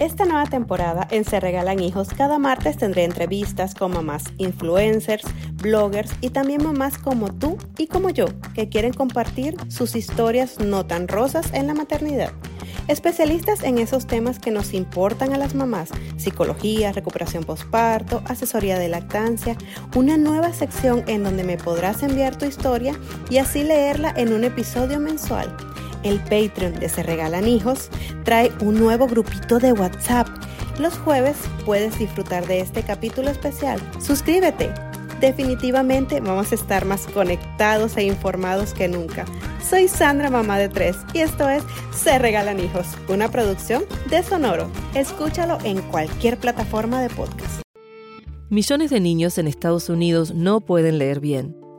Esta nueva temporada en Se Regalan Hijos cada martes tendré entrevistas con mamás influencers, bloggers y también mamás como tú y como yo que quieren compartir sus historias no tan rosas en la maternidad. Especialistas en esos temas que nos importan a las mamás, psicología, recuperación postparto, asesoría de lactancia, una nueva sección en donde me podrás enviar tu historia y así leerla en un episodio mensual el Patreon de Se Regalan Hijos trae un nuevo grupito de WhatsApp. Los jueves puedes disfrutar de este capítulo especial. Suscríbete. Definitivamente vamos a estar más conectados e informados que nunca. Soy Sandra, mamá de tres, y esto es Se Regalan Hijos, una producción de Sonoro. Escúchalo en cualquier plataforma de podcast. Millones de niños en Estados Unidos no pueden leer bien.